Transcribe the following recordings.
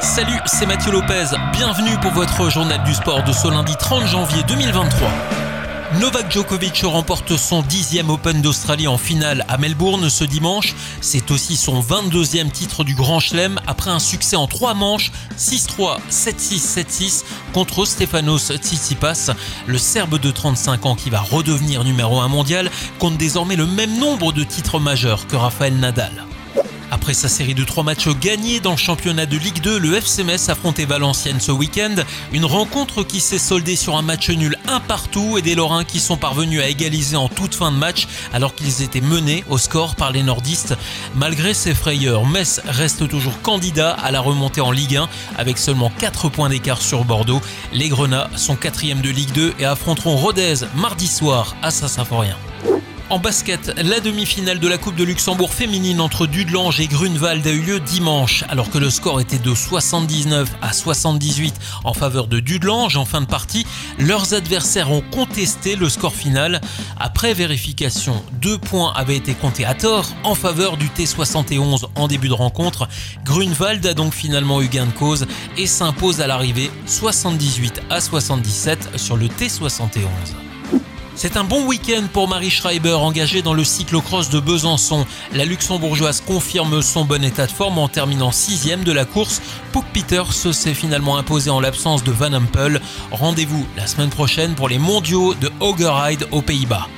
Salut, c'est Mathieu Lopez. Bienvenue pour votre journal du sport de ce lundi 30 janvier 2023. Novak Djokovic remporte son dixième Open d'Australie en finale à Melbourne ce dimanche. C'est aussi son 22e titre du Grand Chelem après un succès en trois manches 6-3, 7-6, 7-6 contre Stefanos Tsitsipas. Le Serbe de 35 ans qui va redevenir numéro 1 mondial compte désormais le même nombre de titres majeurs que Rafael Nadal. Après sa série de trois matchs gagnés dans le championnat de Ligue 2, le FC Metz affrontait Valenciennes ce week-end. Une rencontre qui s'est soldée sur un match nul un partout et des Lorrains qui sont parvenus à égaliser en toute fin de match alors qu'ils étaient menés au score par les nordistes. Malgré ces frayeurs, Metz reste toujours candidat à la remontée en Ligue 1 avec seulement 4 points d'écart sur Bordeaux. Les Grenats sont quatrième de Ligue 2 et affronteront Rodez mardi soir à Saint-Symphorien. En basket, la demi-finale de la Coupe de Luxembourg féminine entre Dudelange et Grunewald a eu lieu dimanche, alors que le score était de 79 à 78 en faveur de Dudelange en fin de partie. Leurs adversaires ont contesté le score final. Après vérification, deux points avaient été comptés à tort en faveur du T71 en début de rencontre. Grunewald a donc finalement eu gain de cause et s'impose à l'arrivée 78 à 77 sur le T71. C'est un bon week-end pour Marie Schreiber engagée dans le cyclocross de Besançon. La luxembourgeoise confirme son bon état de forme en terminant sixième de la course. Pook Peters s'est finalement imposé en l'absence de Van Empel. Rendez-vous la semaine prochaine pour les mondiaux de Hoggeride aux Pays-Bas.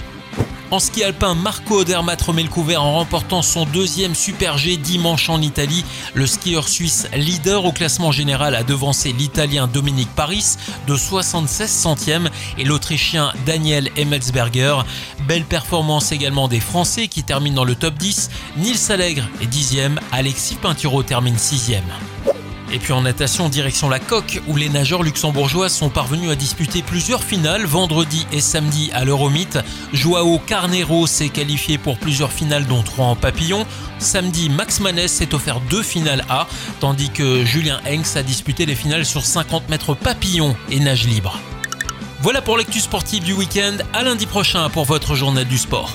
En ski alpin, Marco Odermatt remet le couvert en remportant son deuxième Super G dimanche en Italie. Le skieur suisse leader au classement général a devancé l'Italien Dominique Paris de 76 centièmes et l'Autrichien Daniel Emmelsberger. Belle performance également des Français qui terminent dans le top 10. Nils Allègre est dixième, Alexis Pinturo termine sixième. Et puis en natation, direction la coque, où les nageurs luxembourgeois sont parvenus à disputer plusieurs finales vendredi et samedi à l'Euromite. Joao Carnero s'est qualifié pour plusieurs finales, dont trois en papillon. Samedi, Max Manès s'est offert deux finales A, tandis que Julien Henks a disputé les finales sur 50 mètres papillon et nage libre. Voilà pour l'actu sportive du week-end. À lundi prochain pour votre journée du sport.